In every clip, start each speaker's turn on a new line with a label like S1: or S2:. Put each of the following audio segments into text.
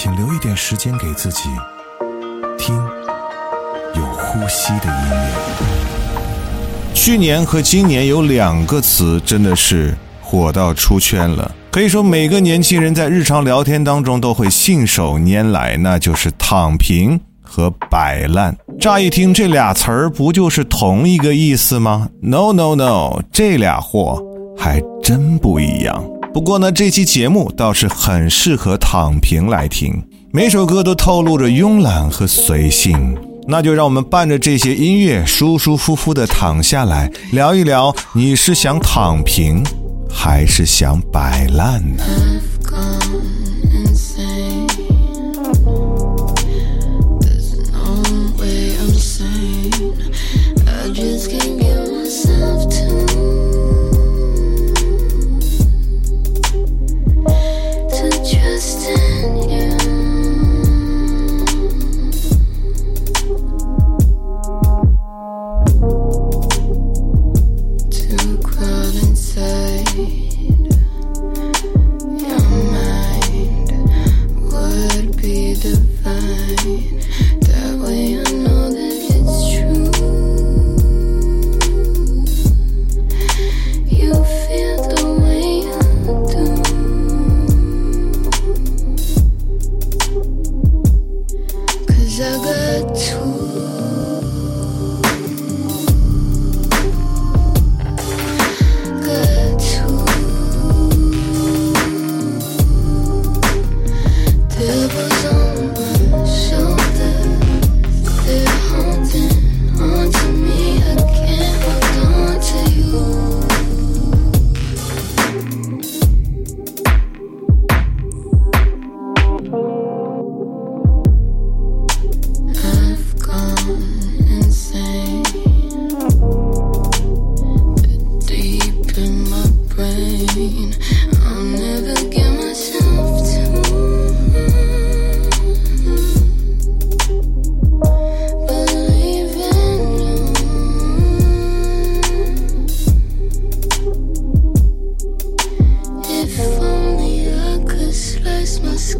S1: 请留一点时间给自己，听有呼吸的音乐。
S2: 去年和今年有两个词真的是火到出圈了，可以说每个年轻人在日常聊天当中都会信手拈来，那就是躺平和摆烂。乍一听这俩词儿不就是同一个意思吗？No No No，这俩货还真不一样。不过呢，这期节目倒是很适合躺平来听，每首歌都透露着慵懒和随性。那就让我们伴着这些音乐，舒舒服服的躺下来，聊一聊，你是想躺平，还是想摆烂呢？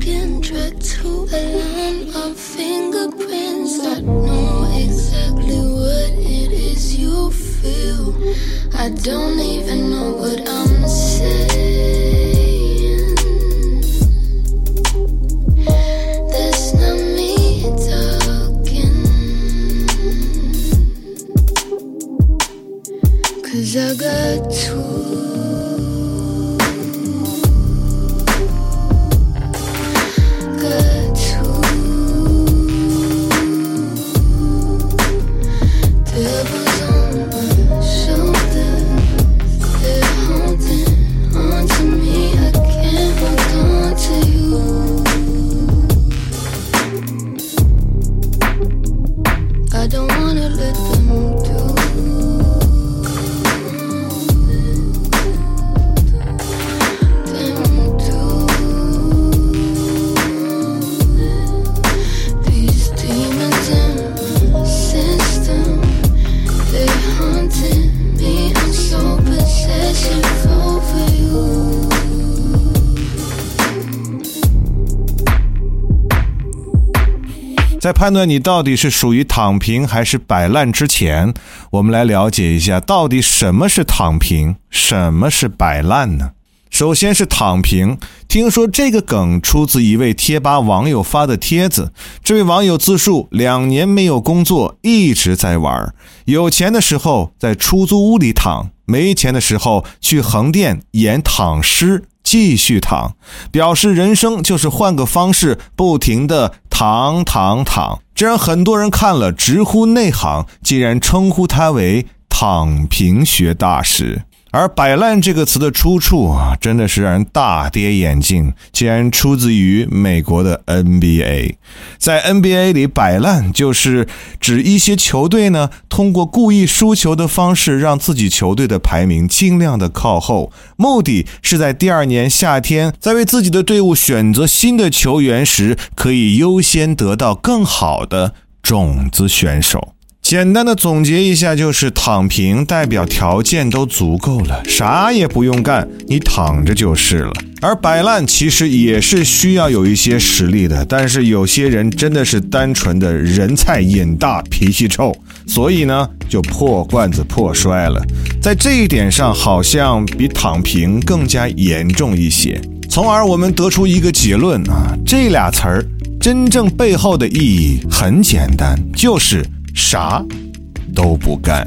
S2: skin dragged to a line of fingerprints. I know exactly what it is you feel. I don't even 在判断你到底是属于躺平还是摆烂之前，我们来了解一下到底什么是躺平，什么是摆烂呢？首先是躺平。听说这个梗出自一位贴吧网友发的帖子。这位网友自述：两年没有工作，一直在玩。有钱的时候在出租屋里躺，没钱的时候去横店演躺尸。继续躺，表示人生就是换个方式，不停的躺躺躺，这让很多人看了直呼内行，竟然称呼他为“躺平学大师”。
S1: 而“摆烂”这个词的出处啊，真的是让人大跌眼镜，竟然出自于美国的 NBA。在 NBA 里，“摆烂”就是指一些球队呢，通过故意输球的方式，让自己球队的排名尽量的靠后，目的是在第二年夏天，在为自己的队伍选择新的球员时，可以优先得到更好的种子选手。简单的总结一下，就是躺平代表条件都足够了，啥也不用干，你躺着就是了。而摆烂其实也是需要有一些实力的，但是有些人真的是单纯的人菜瘾大，脾气臭，所以呢就破罐子破摔了。在这一点上，好像比躺平更加严重一些。从而我们得出一个结论啊，这俩词儿真正背后的意义很简单，就是。啥都不干。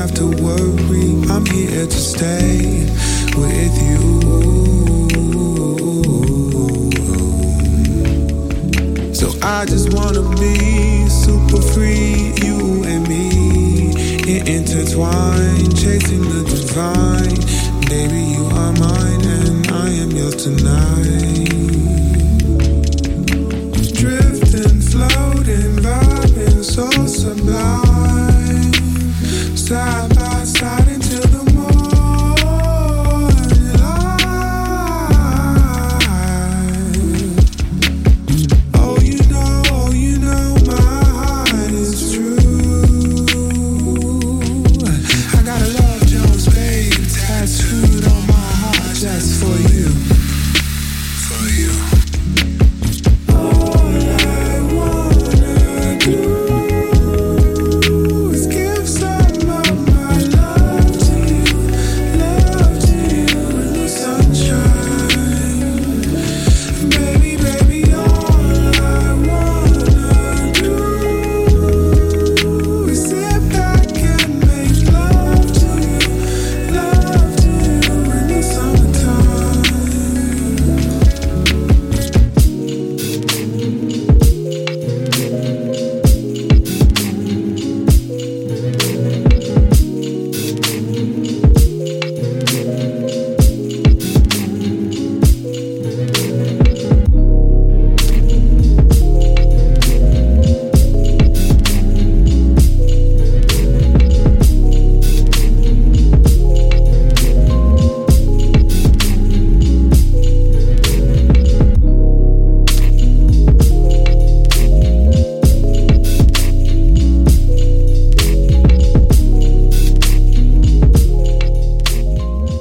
S3: have to worry, I'm here to stay with you. So I just wanna be super free, you and me. Intertwined, chasing the divine. Baby, you are mine and I am yours tonight.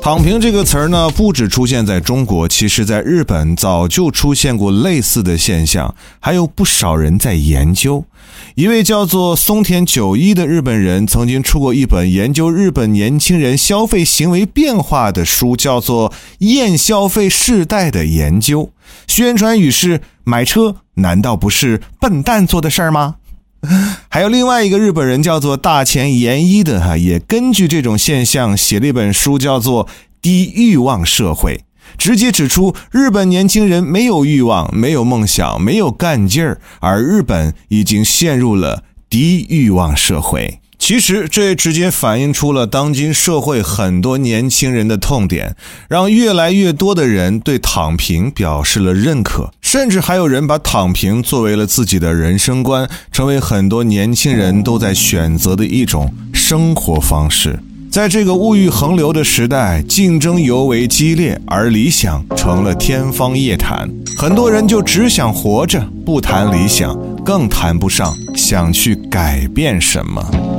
S1: 躺平这个词儿呢，不止出现在中国，其实在日本早就出现过类似的现象，还有不少人在研究。一位叫做松田久一的日本人曾经出过一本研究日本年轻人消费行为变化的书，叫做《厌消费世代的研究》，宣传语是“买车难道不是笨蛋做的事儿吗？” 还有另外一个日本人叫做大前研一的哈，也根据这种现象写了一本书，叫做《低欲望社会》，直接指出日本年轻人没有欲望、没有梦想、没有干劲儿，而日本已经陷入了低欲望社会。其实，这直接反映出了当今社会很多年轻人的痛点，让越来越多的人对躺平表示了认可，甚至还有人把躺平作为了自己的人生观，成为很多年轻人都在选择的一种。
S4: 生活方式。在这个物欲横流的时代，竞争尤为激烈，而理想成了天方夜谭。很多人就只想活着，不谈理想，更谈不上想去改变什么。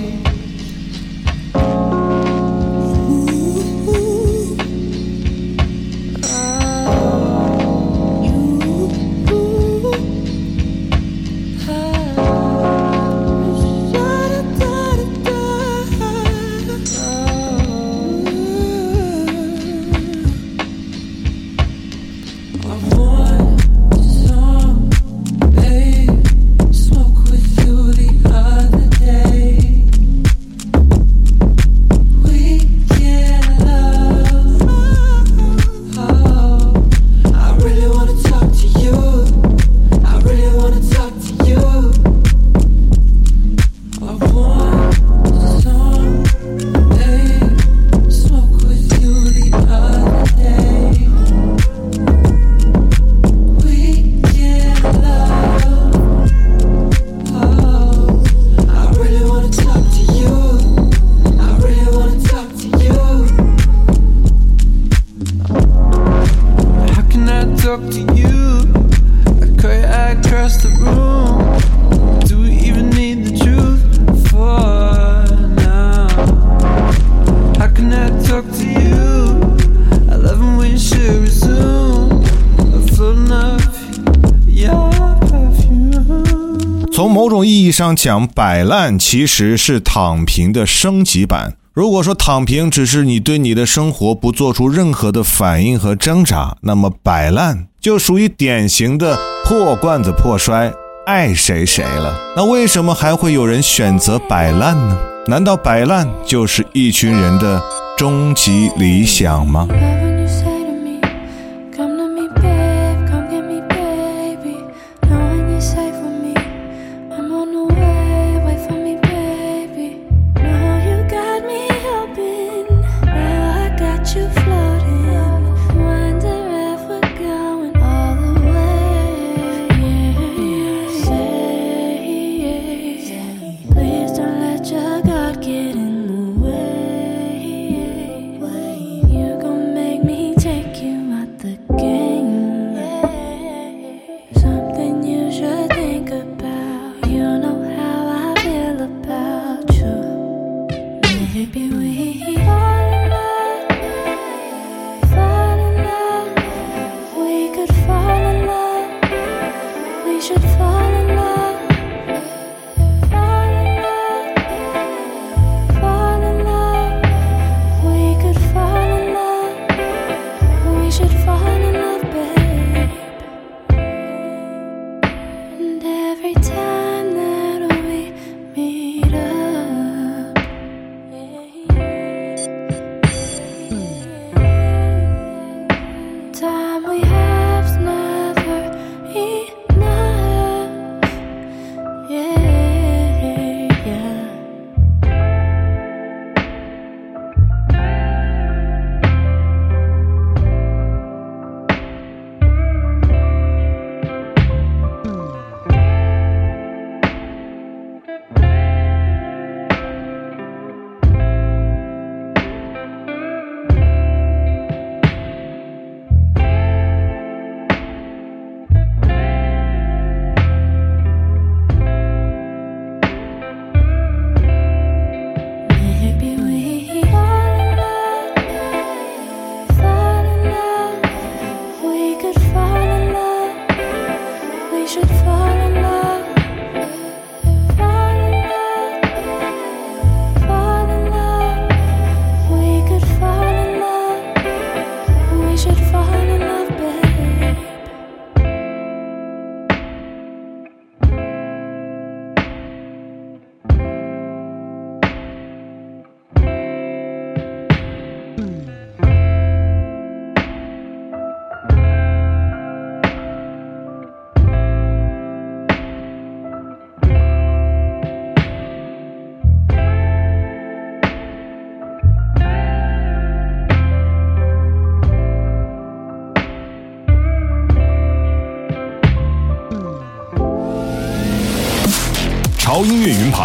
S4: 从某种意义上讲，摆烂其实是躺平的升级版。如果说躺平只是你对你的生活不做出任何的反应和挣扎，那么摆烂就属于典型的破罐子破摔，爱谁谁了。那为什么还会有人选择摆烂呢？难道摆烂就是一群人的终极理想吗？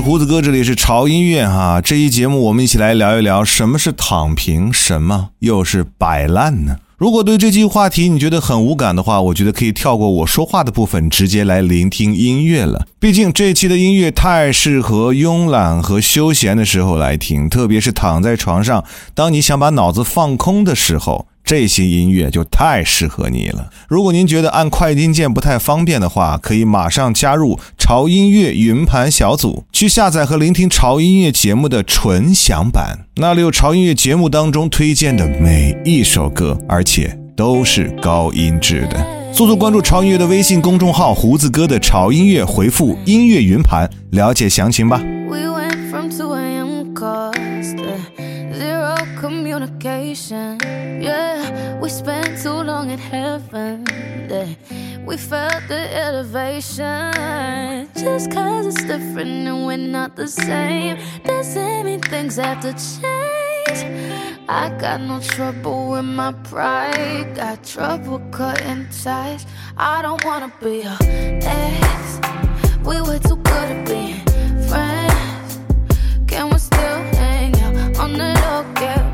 S1: 胡子哥，这里是潮音乐哈。这一节目我们一起来聊一聊什么是躺平，什么又是摆烂呢？如果对这期话题你觉得很无感的话，我觉得可以跳过我说话的部分，直接来聆听音乐了。毕竟这期的音乐太适合慵懒和休闲的时候来听，特别是躺在床上，当你想把脑子放空的时候。这些音乐就太适合你了。如果您觉得按快进键不太方便的话，可以马上加入潮音乐云盘小组，去下载和聆听潮音乐节目的纯享版，那里有潮音乐节目当中推荐的每一首歌，而且都是高音质的。速速关注潮音乐的微信公众号“胡子哥的潮音乐”，回复“音乐云盘”了解详情吧。
S5: We went from 2 a.m. cost communication. Yeah, we spent too long in heaven. Yeah, we felt the elevation. Just cause it's different and we're not the same, doesn't mean things have to change. I got no trouble with my pride, got trouble cutting ties. I don't wanna be your ex. We were too good at being friends. Can we still hang out on the low? Get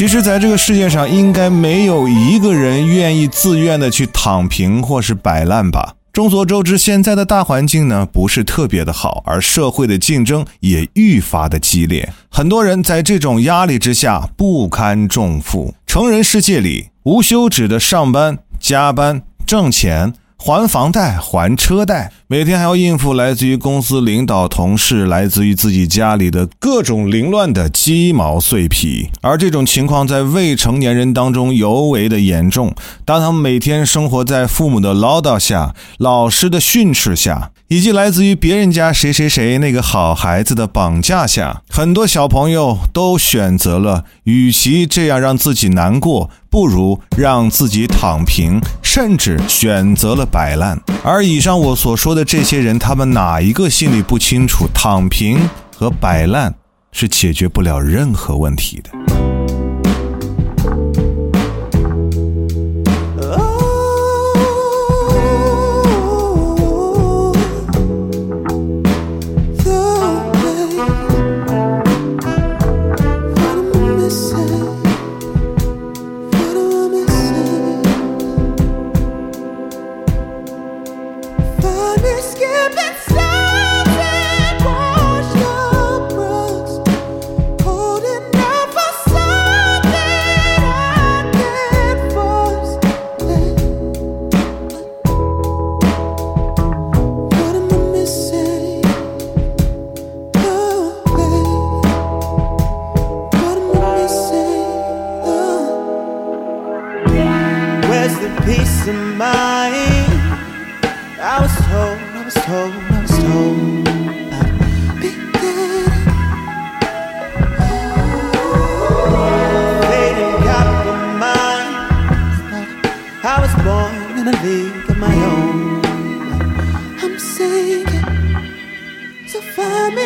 S1: 其实，在这个世界上，应该没有一个人愿意自愿的去躺平或是摆烂吧。众所周知，现在的大环境呢不是特别的好，而社会的竞争也愈发的激烈。很多人在这种压力之下不堪重负。成人世界里，无休止的上班、加班、挣钱。还房贷、还车贷，每天还要应付来自于公司领导、同事、来自于自己家里的各种凌乱的鸡毛碎皮。而这种情况在未成年人当中尤为的严重。当他们每天生活在父母的唠叨下、老师的训斥下，以及来自于别人家谁谁谁那个好孩子的绑架下，很多小朋友都选择了，与其这样让自己难过。不如让自己躺平，甚至选择了摆烂。而以上我所说的这些人，他们哪一个心里不清楚，躺平和摆烂是解决不了任何问题的？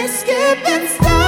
S2: Skipping and
S5: stop.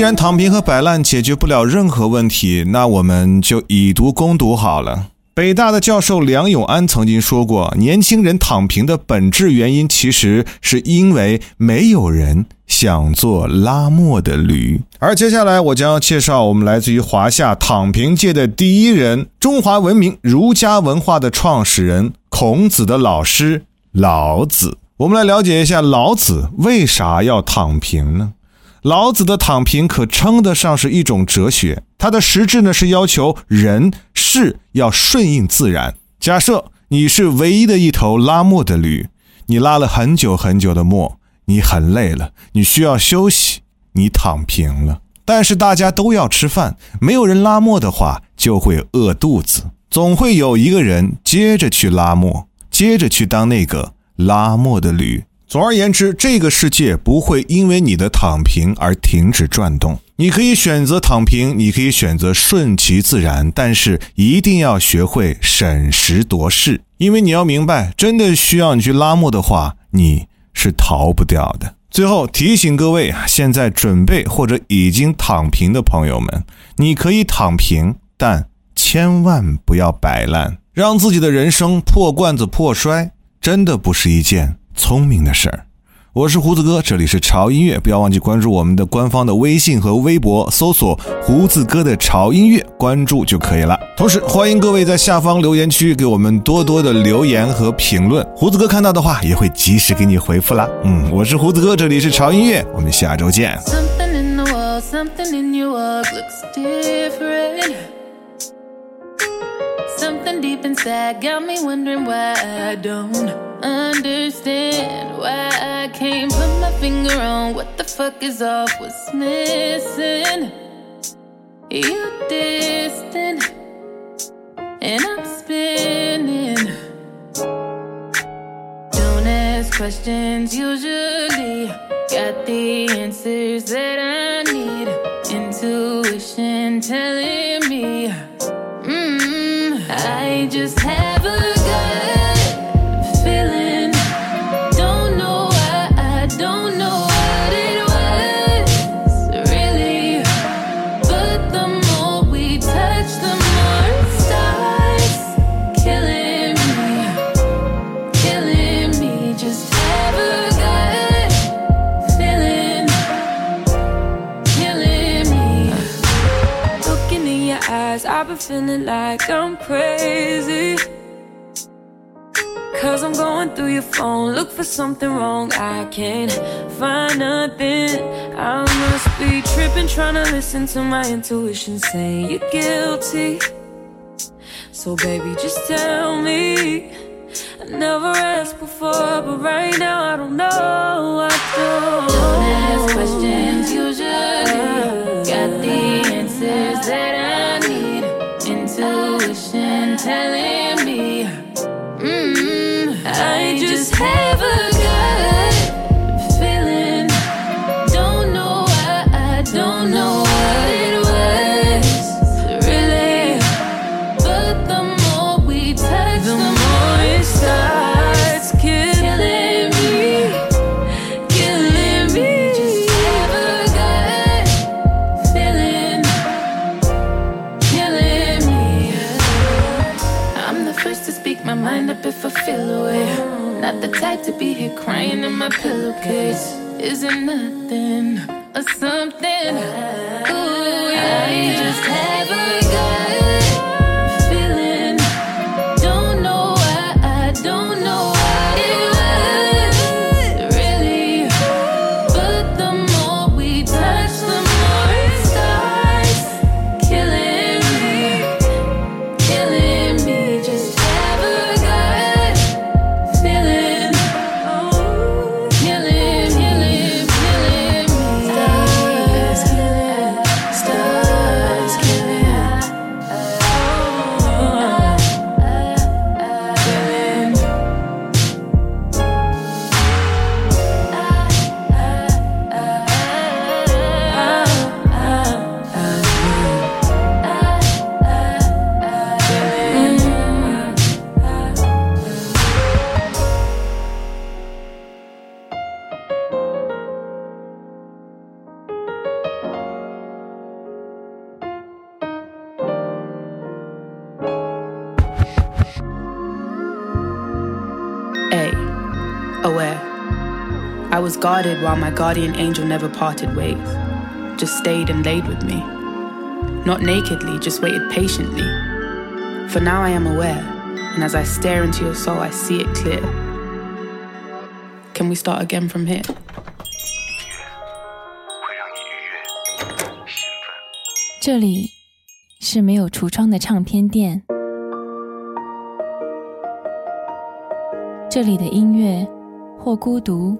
S1: 既然躺平和摆烂解决不了任何问题，那我们就以毒攻毒好了。北大的教授梁永安曾经说过，年轻人躺平的本质原因，其实是因为没有人想做拉磨的驴。而接下来，我将要介绍我们来自于华夏躺平界的第一人，中华文明儒家文化的创始人，孔子的老师老子。我们来了解一下老子为啥要躺平呢？老子的躺平可称得上是一种哲学，它的实质呢是要求人事要顺应自然。假设你是唯一的一头拉磨的驴，你拉了很久很久的磨，你很累了，你需要休息，你躺平了。但是大家都要吃饭，没有人拉磨的话就会饿肚子，总会有一个人接着去拉磨，接着去当那个拉磨的驴。总而言之，这个世界不会因为你的躺平而停止转动。你可以选择躺平，你可以选择顺其自然，但是一定要学会审时度势，因为你要明白，真的需要你去拉磨的话，你是逃不掉的。最后提醒各位，现在准备或者已经躺平的朋友们，你可以躺平，但千万不要摆烂，让自己的人生破罐子破摔，真的不是一件。聪明的事儿，我是胡子哥，这里是潮音乐，不要忘记关注我们的官方的微信和微博，搜索“胡子哥的潮音乐”，关注就可以了。同时，欢迎各位在下方留言区给我们多多的留言和评论，胡子哥看到的话也会及时给你回复啦。嗯，我是胡子哥，这里是潮音乐，我们下周见。
S5: Something in the wall, something in your. Deep inside got me wondering why I don't understand. Why I can't put my finger on what the fuck is off, what's missing. You're distant, and I'm spinning. Don't ask questions usually. Got the answers that I need. Intuition telling me. Mm, I just have a feeling
S6: like I'm crazy. Cause I'm going through your phone, look for something wrong. I can't find nothing. I must be tripping, trying to listen to my intuition saying you're guilty. So, baby, just tell me. I never asked before, but right now I don't know. I don't.
S5: Don't ask questions usually. Got the answers that I. Intuition telling me. Mm, I just have a Not the type to be here crying in my pillowcase. Isn't nothing or something. Ooh, yeah. I just have a
S7: guarded while my guardian angel never parted ways, just stayed and laid with me. Not nakedly, just waited patiently. For now I am aware, and as I stare into your soul, I see it clear. Can we start again from here?
S8: 会让你愉悦、兴奋。
S9: 这里是没有橱窗的唱片店，这里的音乐或孤独，